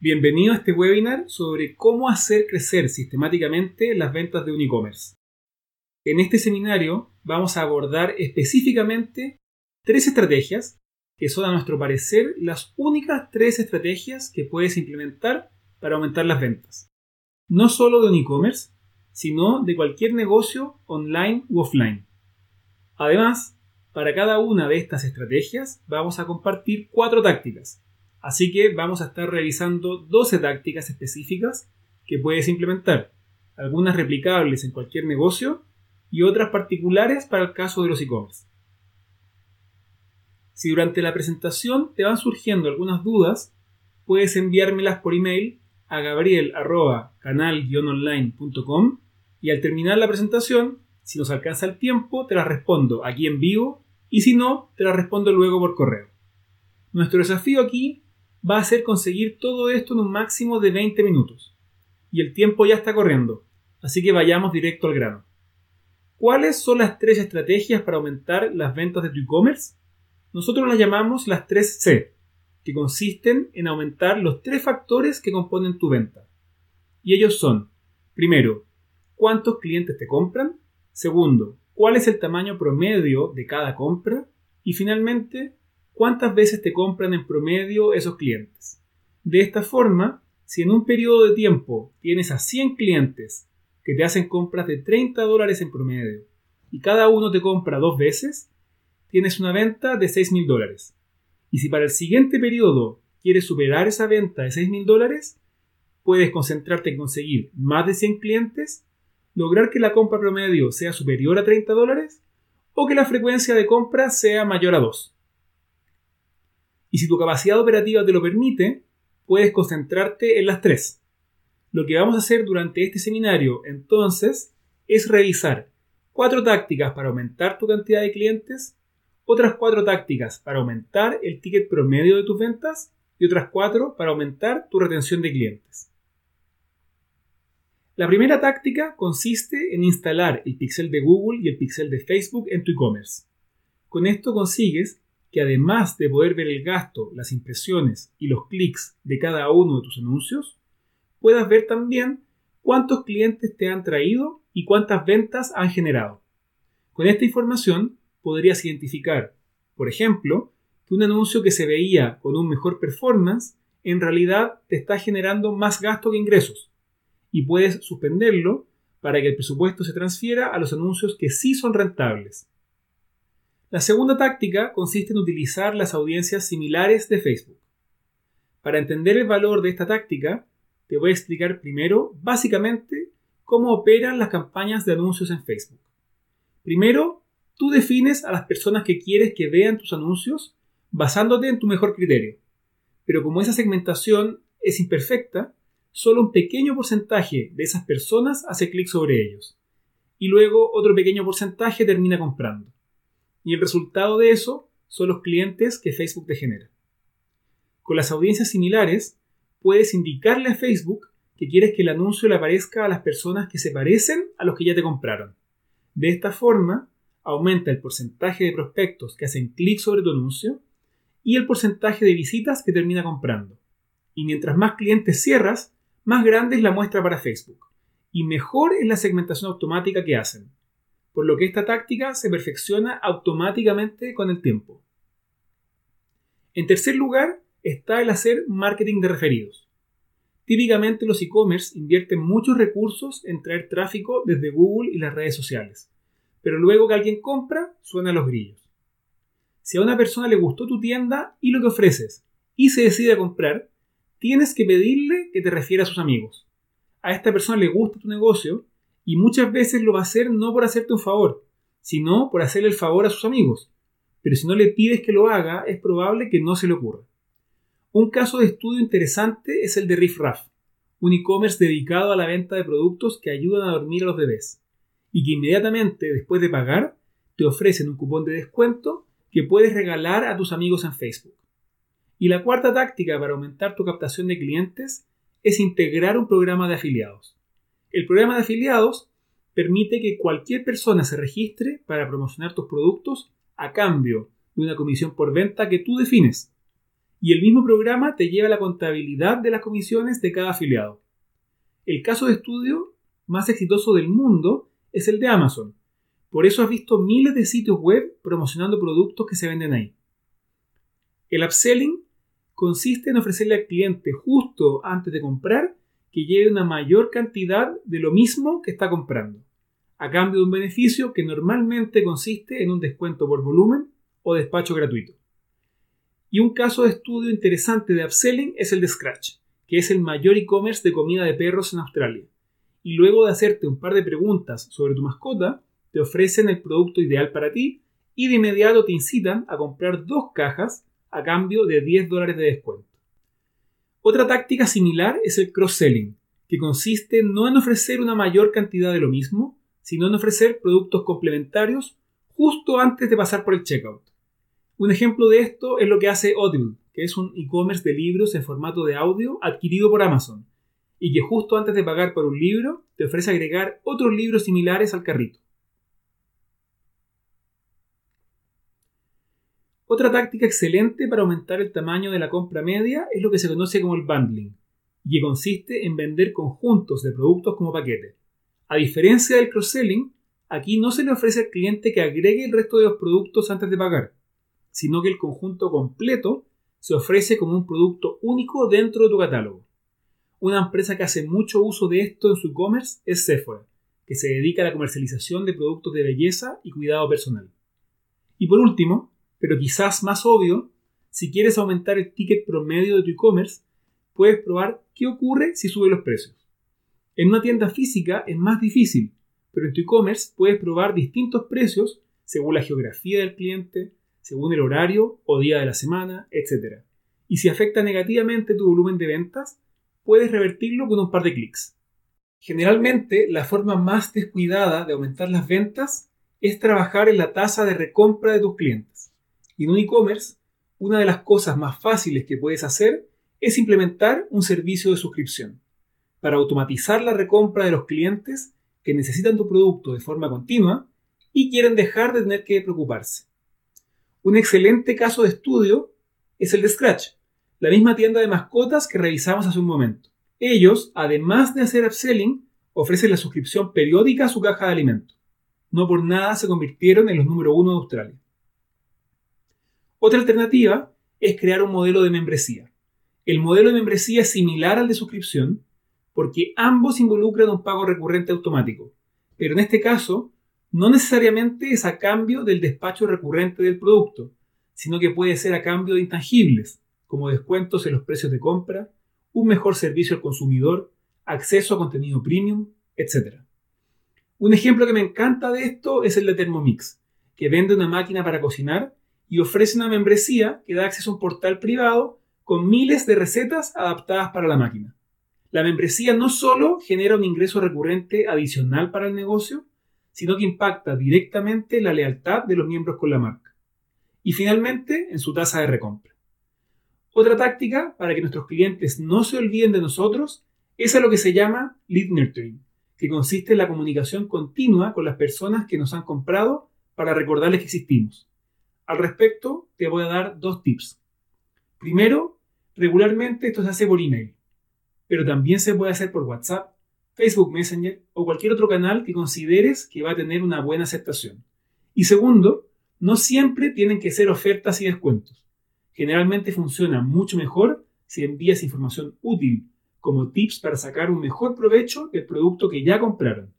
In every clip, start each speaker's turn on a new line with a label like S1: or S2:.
S1: Bienvenido a este webinar sobre cómo hacer crecer sistemáticamente las ventas de un e-commerce. En este seminario vamos a abordar específicamente tres estrategias que son a nuestro parecer las únicas tres estrategias que puedes implementar para aumentar las ventas. No solo de un e-commerce, sino de cualquier negocio online u offline. Además, para cada una de estas estrategias vamos a compartir cuatro tácticas Así que vamos a estar revisando 12 tácticas específicas que puedes implementar, algunas replicables en cualquier negocio y otras particulares para el caso de los e-commerce. Si durante la presentación te van surgiendo algunas dudas, puedes enviármelas por email a gabriel.canal-online.com y al terminar la presentación, si nos alcanza el tiempo, te las respondo aquí en vivo y si no, te las respondo luego por correo. Nuestro desafío aquí va a ser conseguir todo esto en un máximo de 20 minutos. Y el tiempo ya está corriendo, así que vayamos directo al grano. ¿Cuáles son las tres estrategias para aumentar las ventas de tu e-commerce? Nosotros las llamamos las tres C, que consisten en aumentar los tres factores que componen tu venta. Y ellos son, primero, cuántos clientes te compran, segundo, cuál es el tamaño promedio de cada compra y finalmente, cuántas veces te compran en promedio esos clientes. De esta forma, si en un periodo de tiempo tienes a 100 clientes que te hacen compras de 30 dólares en promedio y cada uno te compra dos veces, tienes una venta de 6 mil dólares. Y si para el siguiente periodo quieres superar esa venta de 6 mil dólares, puedes concentrarte en conseguir más de 100 clientes, lograr que la compra promedio sea superior a 30 dólares o que la frecuencia de compra sea mayor a 2. Y si tu capacidad operativa te lo permite, puedes concentrarte en las tres. Lo que vamos a hacer durante este seminario, entonces, es revisar cuatro tácticas para aumentar tu cantidad de clientes, otras cuatro tácticas para aumentar el ticket promedio de tus ventas y otras cuatro para aumentar tu retención de clientes. La primera táctica consiste en instalar el pixel de Google y el pixel de Facebook en tu e-commerce. Con esto consigues que además de poder ver el gasto, las impresiones y los clics de cada uno de tus anuncios, puedas ver también cuántos clientes te han traído y cuántas ventas han generado. Con esta información podrías identificar, por ejemplo, que un anuncio que se veía con un mejor performance en realidad te está generando más gasto que ingresos y puedes suspenderlo para que el presupuesto se transfiera a los anuncios que sí son rentables. La segunda táctica consiste en utilizar las audiencias similares de Facebook. Para entender el valor de esta táctica, te voy a explicar primero básicamente cómo operan las campañas de anuncios en Facebook. Primero, tú defines a las personas que quieres que vean tus anuncios basándote en tu mejor criterio. Pero como esa segmentación es imperfecta, solo un pequeño porcentaje de esas personas hace clic sobre ellos. Y luego otro pequeño porcentaje termina comprando y el resultado de eso son los clientes que Facebook te genera. Con las audiencias similares, puedes indicarle a Facebook que quieres que el anuncio le aparezca a las personas que se parecen a los que ya te compraron. De esta forma, aumenta el porcentaje de prospectos que hacen clic sobre tu anuncio y el porcentaje de visitas que termina comprando. Y mientras más clientes cierras, más grande es la muestra para Facebook y mejor es la segmentación automática que hacen por lo que esta táctica se perfecciona automáticamente con el tiempo. En tercer lugar está el hacer marketing de referidos. Típicamente los e-commerce invierten muchos recursos en traer tráfico desde Google y las redes sociales, pero luego que alguien compra, suenan los grillos. Si a una persona le gustó tu tienda y lo que ofreces y se decide a comprar, tienes que pedirle que te refiera a sus amigos. A esta persona le gusta tu negocio y muchas veces lo va a hacer no por hacerte un favor, sino por hacerle el favor a sus amigos. Pero si no le pides que lo haga, es probable que no se le ocurra. Un caso de estudio interesante es el de Riff Raff, un e-commerce dedicado a la venta de productos que ayudan a dormir a los bebés, y que inmediatamente después de pagar te ofrecen un cupón de descuento que puedes regalar a tus amigos en Facebook. Y la cuarta táctica para aumentar tu captación de clientes es integrar un programa de afiliados. El programa de afiliados permite que cualquier persona se registre para promocionar tus productos a cambio de una comisión por venta que tú defines. y el mismo programa te lleva la contabilidad de las comisiones de cada afiliado. El caso de estudio más exitoso del mundo es el de Amazon. Por eso has visto miles de sitios web promocionando productos que se venden ahí. El upselling consiste en ofrecerle al cliente justo antes de comprar que lleve una mayor cantidad de lo mismo que está comprando, a cambio de un beneficio que normalmente consiste en un descuento por volumen o despacho gratuito. Y un caso de estudio interesante de upselling es el de Scratch, que es el mayor e-commerce de comida de perros en Australia. Y luego de hacerte un par de preguntas sobre tu mascota, te ofrecen el producto ideal para ti y de inmediato te incitan a comprar dos cajas a cambio de 10 dólares de descuento. Otra táctica similar es el cross-selling, que consiste no en ofrecer una mayor cantidad de lo mismo, sino en ofrecer productos complementarios justo antes de pasar por el checkout. Un ejemplo de esto es lo que hace Audible, que es un e-commerce de libros en formato de audio adquirido por Amazon, y que justo antes de pagar por un libro te ofrece agregar otros libros similares al carrito. Otra táctica excelente para aumentar el tamaño de la compra media es lo que se conoce como el bundling, y que consiste en vender conjuntos de productos como paquete. A diferencia del cross-selling, aquí no se le ofrece al cliente que agregue el resto de los productos antes de pagar, sino que el conjunto completo se ofrece como un producto único dentro de tu catálogo. Una empresa que hace mucho uso de esto en su e-commerce es Sephora, que se dedica a la comercialización de productos de belleza y cuidado personal. Y por último, pero quizás más obvio, si quieres aumentar el ticket promedio de tu e-commerce, puedes probar qué ocurre si sube los precios. En una tienda física es más difícil, pero en tu e-commerce puedes probar distintos precios según la geografía del cliente, según el horario o día de la semana, etc. Y si afecta negativamente tu volumen de ventas, puedes revertirlo con un par de clics. Generalmente, la forma más descuidada de aumentar las ventas es trabajar en la tasa de recompra de tus clientes. Y en un e-commerce, una de las cosas más fáciles que puedes hacer es implementar un servicio de suscripción para automatizar la recompra de los clientes que necesitan tu producto de forma continua y quieren dejar de tener que preocuparse. Un excelente caso de estudio es el de Scratch, la misma tienda de mascotas que revisamos hace un momento. Ellos, además de hacer upselling, ofrecen la suscripción periódica a su caja de alimentos. No por nada se convirtieron en los número uno de Australia. Otra alternativa es crear un modelo de membresía. El modelo de membresía es similar al de suscripción porque ambos involucran un pago recurrente automático, pero en este caso no necesariamente es a cambio del despacho recurrente del producto, sino que puede ser a cambio de intangibles, como descuentos en los precios de compra, un mejor servicio al consumidor, acceso a contenido premium, etc. Un ejemplo que me encanta de esto es el de Thermomix, que vende una máquina para cocinar y ofrece una membresía que da acceso a un portal privado con miles de recetas adaptadas para la máquina. La membresía no solo genera un ingreso recurrente adicional para el negocio, sino que impacta directamente la lealtad de los miembros con la marca. Y finalmente, en su tasa de recompra. Otra táctica para que nuestros clientes no se olviden de nosotros es a lo que se llama lead nurturing, que consiste en la comunicación continua con las personas que nos han comprado para recordarles que existimos. Al respecto, te voy a dar dos tips. Primero, regularmente esto se hace por email, pero también se puede hacer por WhatsApp, Facebook Messenger o cualquier otro canal que consideres que va a tener una buena aceptación. Y segundo, no siempre tienen que ser ofertas y descuentos. Generalmente funciona mucho mejor si envías información útil, como tips para sacar un mejor provecho del producto que ya compraron.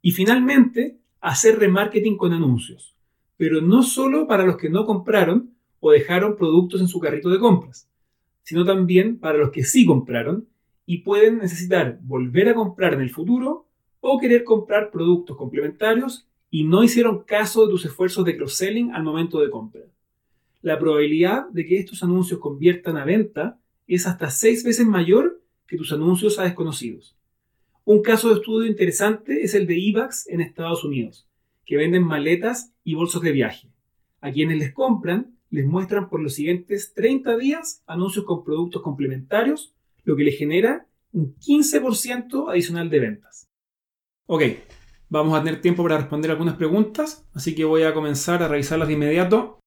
S1: Y finalmente, hacer remarketing con anuncios pero no solo para los que no compraron o dejaron productos en su carrito de compras, sino también para los que sí compraron y pueden necesitar volver a comprar en el futuro o querer comprar productos complementarios y no hicieron caso de tus esfuerzos de cross-selling al momento de compra. La probabilidad de que estos anuncios conviertan a venta es hasta seis veces mayor que tus anuncios a desconocidos. Un caso de estudio interesante es el de IVAX en Estados Unidos, que venden maletas y bolsos de viaje. A quienes les compran, les muestran por los siguientes 30 días anuncios con productos complementarios, lo que les genera un 15% adicional de ventas. Ok, vamos a tener tiempo para responder algunas preguntas, así que voy a comenzar a revisarlas de inmediato.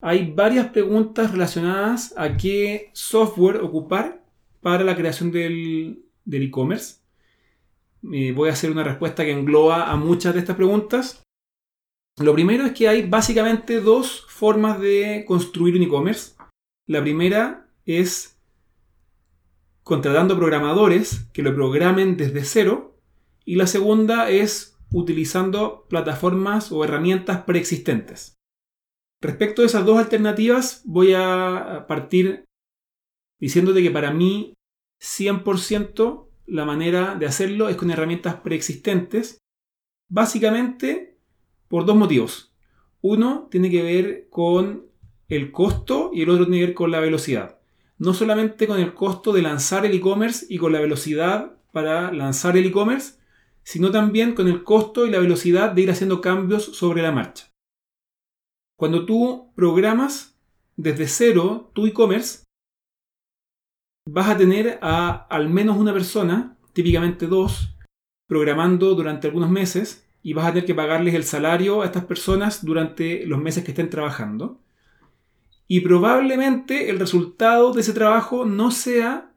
S1: hay varias preguntas relacionadas a qué software ocupar para la creación del e-commerce. Voy a hacer una respuesta que engloba a muchas de estas preguntas. Lo primero es que hay básicamente dos formas de construir un e-commerce. La primera es contratando programadores que lo programen desde cero. Y la segunda es utilizando plataformas o herramientas preexistentes. Respecto a esas dos alternativas, voy a partir diciéndote que para mí 100% la manera de hacerlo es con herramientas preexistentes, básicamente por dos motivos. Uno tiene que ver con el costo y el otro tiene que ver con la velocidad. No solamente con el costo de lanzar el e-commerce y con la velocidad para lanzar el e-commerce, sino también con el costo y la velocidad de ir haciendo cambios sobre la marcha. Cuando tú programas desde cero tu e-commerce, vas a tener a al menos una persona, típicamente dos, programando durante algunos meses y vas a tener que pagarles el salario a estas personas durante los meses que estén trabajando. Y probablemente el resultado de ese trabajo no sea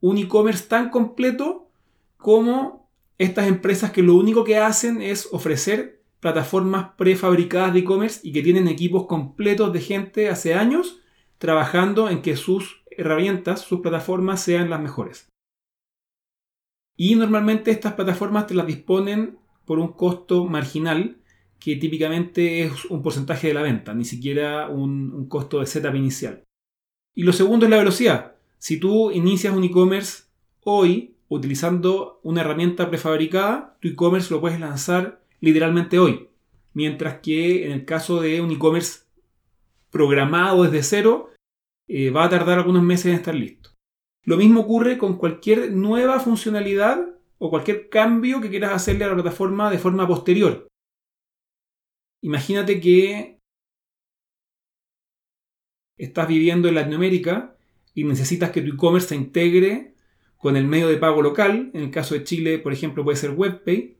S1: un e-commerce tan completo como estas empresas que lo único que hacen es ofrecer plataformas prefabricadas de e-commerce y que tienen equipos completos de gente hace años trabajando en que sus herramientas, sus plataformas sean las mejores. Y normalmente estas plataformas te las disponen por un costo marginal que típicamente es un porcentaje de la venta, ni siquiera un, costo de setup inicial. Y lo segundo es la velocidad. Si tú inicias un e-commerce hoy utilizando una herramienta prefabricada, tu e-commerce lo puedes lanzar literalmente hoy. Mientras que en el caso de un e-commerce programado desde cero, eh, va a tardar algunos meses en estar listo. Lo mismo ocurre con cualquier nueva funcionalidad o cualquier cambio que quieras hacerle a la plataforma de forma posterior. Imagínate que estás viviendo en Latinoamérica y necesitas que tu e-commerce se integre con el medio de pago local. En el caso de Chile, por ejemplo, puede ser WebPay.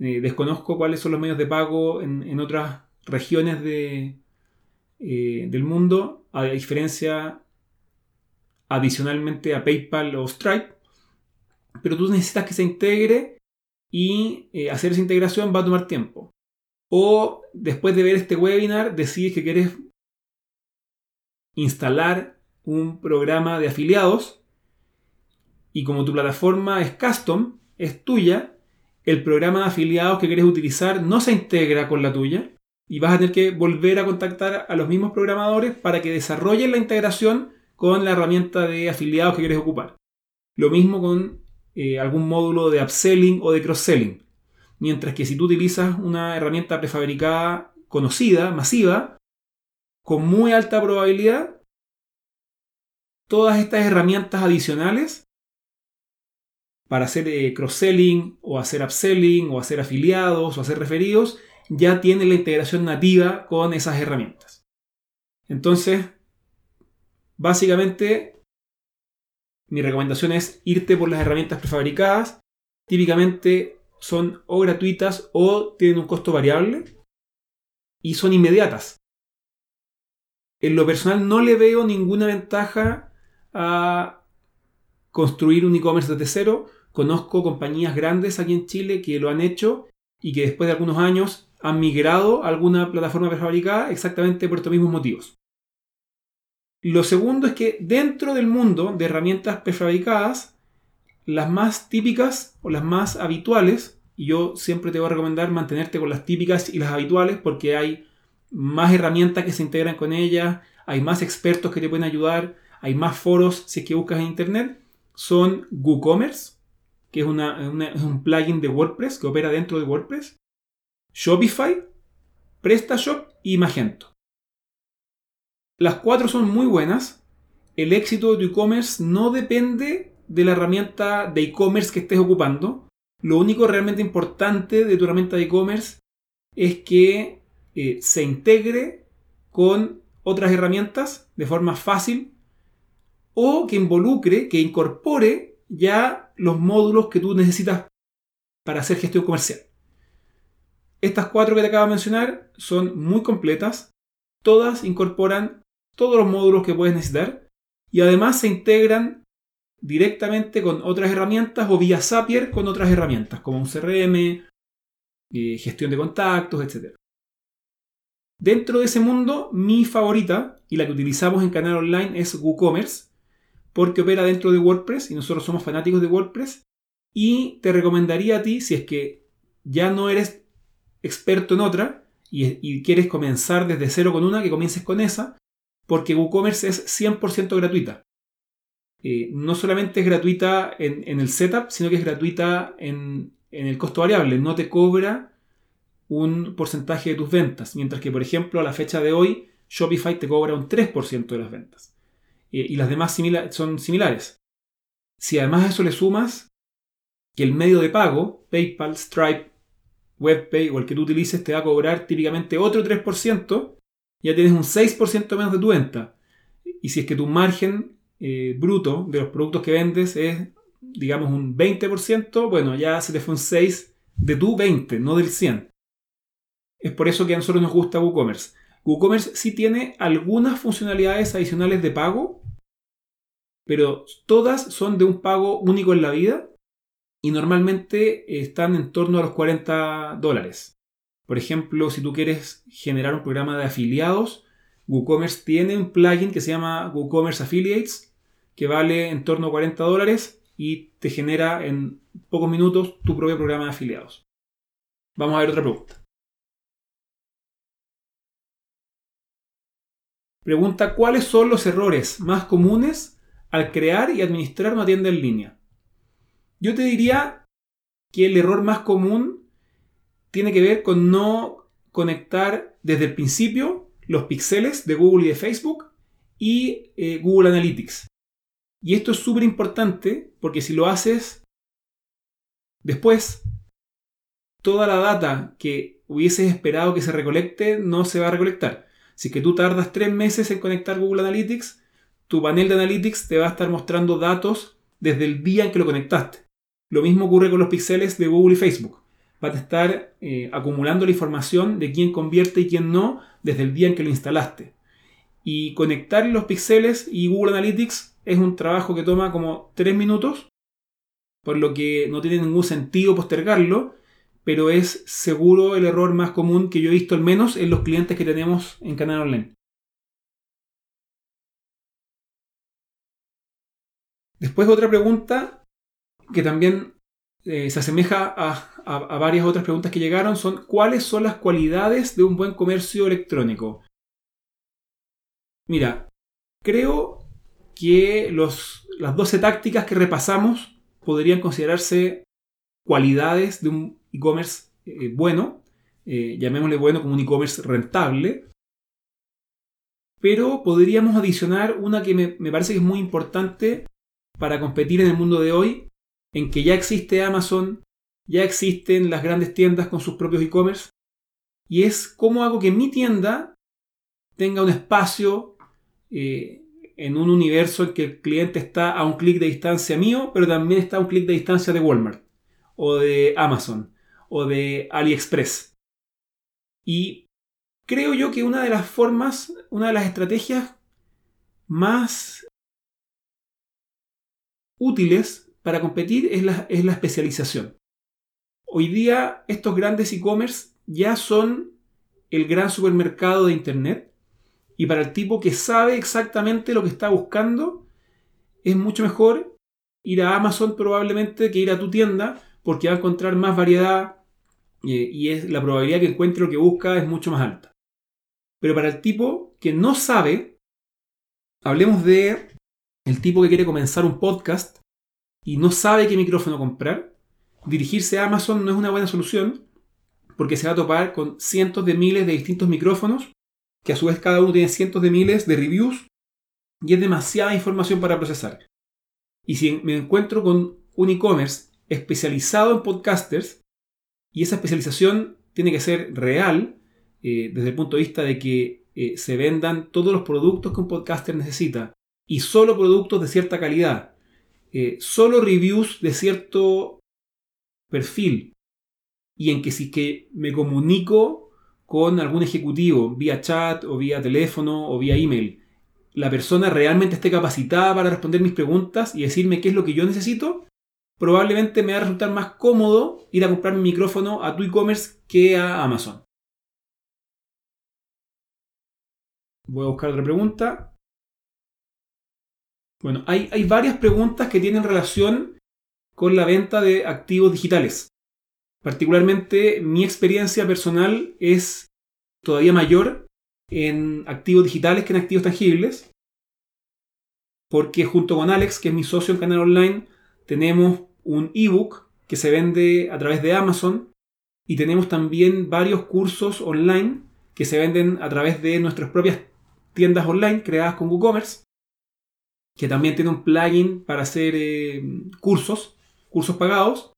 S1: Eh, desconozco cuáles son los medios de pago en, otras regiones de, eh, del mundo, a diferencia adicionalmente a PayPal o Stripe. Pero tú necesitas que se integre y eh, hacer esa integración va a tomar tiempo. O después de ver este webinar decides que quieres instalar un programa de afiliados y como tu plataforma es custom, es tuya, el programa de afiliados que quieres utilizar no se integra con la tuya y vas a tener que volver a contactar a los mismos programadores para que desarrollen la integración con la herramienta de afiliados que quieres ocupar. Lo mismo con eh, algún módulo de upselling o de cross-selling. Mientras que si tú utilizas una herramienta prefabricada conocida, masiva, con muy alta probabilidad, todas estas herramientas adicionales para hacer eh, cross-selling o hacer upselling o hacer afiliados o hacer referidos ya tiene la integración nativa con esas herramientas. Entonces, básicamente, mi recomendación es irte por las herramientas prefabricadas. Típicamente son o gratuitas o tienen un costo variable y son inmediatas. En lo personal no le veo ninguna ventaja a construir un e-commerce desde cero. Conozco compañías grandes aquí en Chile que lo han hecho y que después de algunos años han migrado a alguna plataforma prefabricada exactamente por estos mismos motivos. Lo segundo es que dentro del mundo de herramientas prefabricadas, las más típicas o las más habituales, y yo siempre te voy a recomendar mantenerte con las típicas y las habituales porque hay más herramientas que se integran con ellas, hay más expertos que te pueden ayudar, hay más foros si es que buscas en internet, son WooCommerce, que es, es un plugin de WordPress que opera dentro de WordPress, Shopify, PrestaShop y Magento. Las cuatro son muy buenas. El éxito de tu e-commerce no depende de la herramienta de e-commerce que estés ocupando. Lo único realmente importante de tu herramienta de e-commerce es que eh, se integre con otras herramientas de forma fácil o que involucre, que incorpore ya los módulos que tú necesitas para hacer gestión comercial. Estas cuatro que te acabo de mencionar son muy completas. todas incorporan todos los módulos que puedes necesitar y además se integran directamente con otras herramientas o vía Zapier con otras herramientas como un CRM, eh, gestión de contactos, etc. Dentro de ese mundo, mi favorita y la que utilizamos en canal online es WooCommerce porque opera dentro de WordPress y nosotros somos fanáticos de WordPress y te recomendaría a ti si es que ya no eres experto en otra y, quieres comenzar desde cero con una, que comiences con esa, porque WooCommerce es 100% gratuita. Eh, no solamente es gratuita en, el setup, sino que es gratuita en, el costo variable. No te cobra un porcentaje de tus ventas. Mientras que, por ejemplo, a la fecha de hoy, Shopify te cobra un 3% de las ventas. Eh, y las demás son similares. Si además a eso le sumas que el medio de pago, PayPal, Stripe, WebPay o el que tú utilices, te va a cobrar típicamente otro 3%, ya tienes un 6% menos de tu venta. Y si es que tu margen eh, bruto de los productos que vendes es, digamos, un 20%, bueno, ya se te fue un 6 de tu 20, no del 100. Es por eso que a nosotros nos gusta WooCommerce. WooCommerce sí tiene algunas funcionalidades adicionales de pago, pero todas son de un pago único en la vida y normalmente están en torno a los 40 dólares. Por ejemplo, si tú quieres generar un programa de afiliados, WooCommerce tiene un plugin que se llama WooCommerce Affiliates, que vale en torno a 40 dólares y te genera en pocos minutos tu propio programa de afiliados. Vamos a ver otra pregunta. Pregunta, ¿cuáles son los errores más comunes al crear y administrar una tienda en línea? Yo te diría que el error más común tiene que ver con no conectar desde el principio los píxeles de Google y de Facebook y eh, Google Analytics. Y esto es súper importante porque si lo haces después, toda la data que hubieses esperado que se recolecte no se va a recolectar. Si que tú tardas tres meses en conectar Google Analytics, tu panel de Analytics te va a estar mostrando datos desde el día en que lo conectaste. Lo mismo ocurre con los píxeles de Google y Facebook va a estar eh, acumulando la información de quién convierte y quién no desde el día en que lo instalaste. Y conectar los píxeles y Google Analytics es un trabajo que toma como 3 minutos, por lo que no tiene ningún sentido postergarlo, pero es seguro el error más común que yo he visto al menos en los clientes que tenemos en Canal Online. Después otra pregunta que también eh, se asemeja a, varias otras preguntas que llegaron, son ¿cuáles son las cualidades de un buen comercio electrónico? Mira, creo que las 12 tácticas que repasamos podrían considerarse cualidades de un e-commerce eh, bueno, eh, llamémosle bueno como un e-commerce rentable, pero podríamos adicionar una que me parece que es muy importante para competir en el mundo de hoy en que ya existe Amazon, ya existen las grandes tiendas con sus propios e-commerce, y es cómo hago que mi tienda tenga un espacio eh, en un universo en que el cliente está a un clic de distancia mío, pero también está a un clic de distancia de Walmart, o de Amazon, o de AliExpress. Y creo yo que una de las formas, una de las estrategias más útiles para competir es la, es la especialización. Hoy día estos grandes e-commerce ya son el gran supermercado de Internet y para el tipo que sabe exactamente lo que está buscando es mucho mejor ir a Amazon probablemente que ir a tu tienda porque va a encontrar más variedad eh, y es, la probabilidad que encuentre lo que busca es mucho más alta. Pero para el tipo que no sabe, hablemos de el tipo que quiere comenzar un podcast y no sabe qué micrófono comprar, dirigirse a Amazon no es una buena solución porque se va a topar con cientos de miles de distintos micrófonos, que a su vez cada uno tiene cientos de miles de reviews y es demasiada información para procesar. Y si me encuentro con un e-commerce especializado en podcasters, y esa especialización tiene que ser real, eh, desde el punto de vista de que eh, se vendan todos los productos que un podcaster necesita, y solo productos de cierta calidad, eh, solo reviews de cierto perfil y en que si que me comunico con algún ejecutivo vía chat o vía teléfono o vía email, la persona realmente esté capacitada para responder mis preguntas y decirme qué es lo que yo necesito, probablemente me va a resultar más cómodo ir a comprar mi micrófono a tu e-commerce que a Amazon. Voy a buscar otra pregunta. Bueno, hay, varias preguntas que tienen relación con la venta de activos digitales. Particularmente mi experiencia personal es todavía mayor en activos digitales que en activos tangibles, porque junto con Alex, que es mi socio en Canal Online, tenemos un ebook que se vende a través de Amazon y tenemos también varios cursos online que se venden a través de nuestras propias tiendas online creadas con WooCommerce, que también tiene un plugin para hacer eh, cursos, cursos pagados.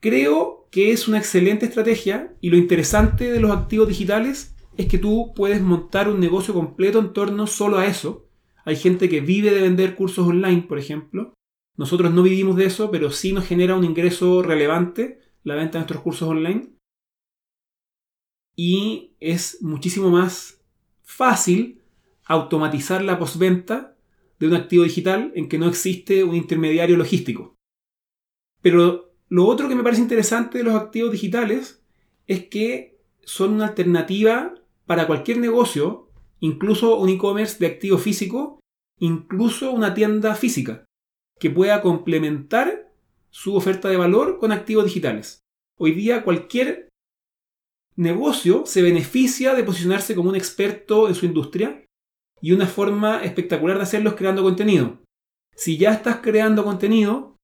S1: Creo que es una excelente estrategia y lo interesante de los activos digitales es que tú puedes montar un negocio completo en torno solo a eso. Hay gente que vive de vender cursos online, por ejemplo. Nosotros no vivimos de eso, pero sí nos genera un ingreso relevante la venta de nuestros cursos online. Y es muchísimo más fácil automatizar la postventa de un activo digital en que no existe un intermediario logístico. Pero lo otro que me parece interesante de los activos digitales es que son una alternativa para cualquier negocio, incluso un e-commerce de activo físico, incluso una tienda física, que pueda complementar su oferta de valor con activos digitales. Hoy día cualquier negocio se beneficia de posicionarse como un experto en su industria y una forma espectacular de hacerlo es creando contenido. Si ya estás creando contenido,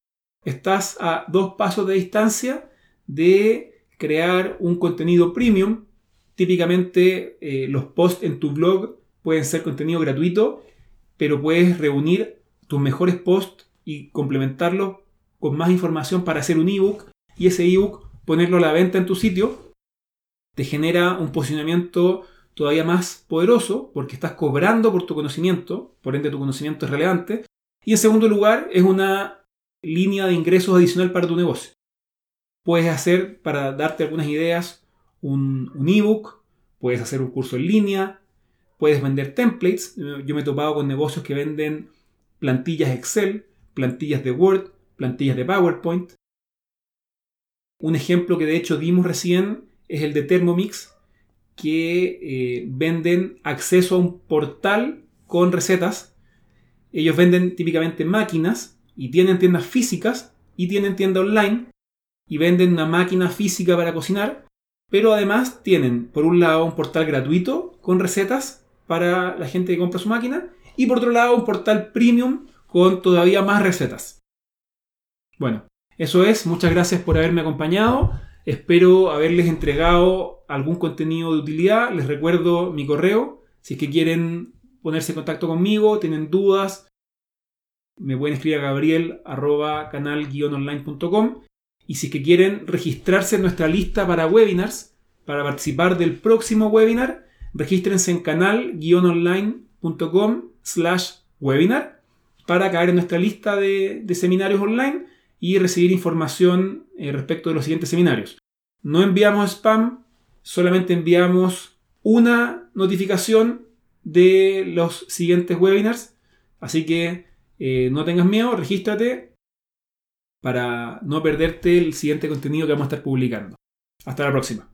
S1: estás a dos pasos de distancia de crear un contenido premium. Típicamente eh, los posts en tu blog pueden ser contenido gratuito, pero puedes reunir tus mejores posts y complementarlos con más información para hacer un ebook y ese ebook ponerlo a la venta en tu sitio te genera un posicionamiento todavía más poderoso porque estás cobrando por tu conocimiento, por ende tu conocimiento es relevante. Y en segundo lugar, es una línea de ingresos adicional para tu negocio. Puedes hacer, para darte algunas ideas, un, un ebook, puedes hacer un curso en línea, puedes vender templates. Yo me he topado con negocios que venden plantillas Excel, plantillas de Word, plantillas de PowerPoint. Un ejemplo que de hecho dimos recién es el de Thermomix, que eh, venden acceso a un portal con recetas. Ellos venden típicamente máquinas y tienen tiendas físicas y tienen tienda online y venden una máquina física para cocinar, pero además tienen por un lado un portal gratuito con recetas para la gente que compra su máquina y por otro lado un portal premium con todavía más recetas. Bueno, eso es, muchas gracias por haberme acompañado. Espero haberles entregado algún contenido de utilidad. Les recuerdo mi correo. Si es que quieren ponerse en contacto conmigo, tienen dudas, me pueden escribir a gabriel canal-online.com. Y si es que quieren registrarse en nuestra lista para webinars, para participar del próximo webinar, regístrense en canal-online.com slash webinar para caer en nuestra lista de seminarios online y recibir información eh, respecto de los siguientes seminarios. No enviamos spam, solamente enviamos una notificación de los siguientes webinars. Así que eh, no tengas miedo, regístrate para no perderte el siguiente contenido que vamos a estar publicando. Hasta la próxima.